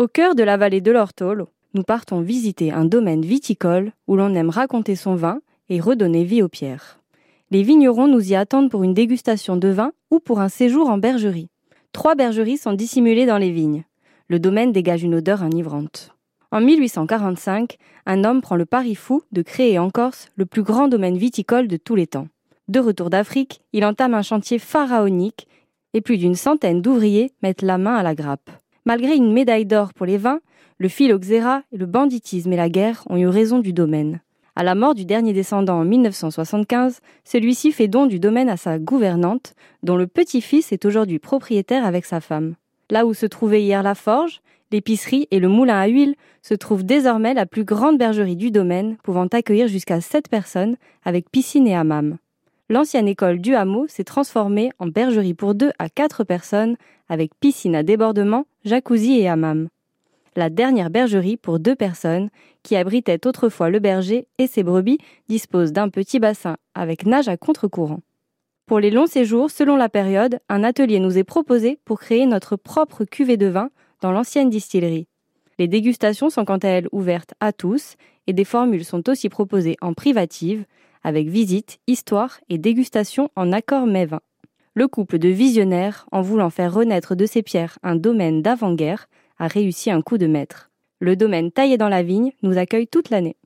Au cœur de la vallée de l'Ortolo, nous partons visiter un domaine viticole où l'on aime raconter son vin et redonner vie aux pierres. Les vignerons nous y attendent pour une dégustation de vin ou pour un séjour en bergerie. Trois bergeries sont dissimulées dans les vignes. Le domaine dégage une odeur enivrante. En 1845, un homme prend le pari fou de créer en Corse le plus grand domaine viticole de tous les temps. De retour d'Afrique, il entame un chantier pharaonique et plus d'une centaine d'ouvriers mettent la main à la grappe. Malgré une médaille d'or pour les vins, le phylloxéra, le banditisme et la guerre ont eu raison du domaine. À la mort du dernier descendant en 1975, celui-ci fait don du domaine à sa gouvernante, dont le petit-fils est aujourd'hui propriétaire avec sa femme. Là où se trouvait hier la forge, l'épicerie et le moulin à huile, se trouve désormais la plus grande bergerie du domaine, pouvant accueillir jusqu'à 7 personnes, avec piscine et hammam. L'ancienne école du hameau s'est transformée en bergerie pour 2 à 4 personnes, avec piscine à débordement, jacuzzi et hammam. La dernière bergerie pour deux personnes, qui abritait autrefois le berger et ses brebis, dispose d'un petit bassin avec nage à contre-courant. Pour les longs séjours, selon la période, un atelier nous est proposé pour créer notre propre cuvée de vin dans l'ancienne distillerie. Les dégustations sont quant à elles ouvertes à tous et des formules sont aussi proposées en privative, avec visite, histoire et dégustation en accord mets-vin. Le couple de visionnaires, en voulant faire renaître de ses pierres un domaine d'avant-guerre, a réussi un coup de maître. Le domaine taillé dans la vigne nous accueille toute l'année.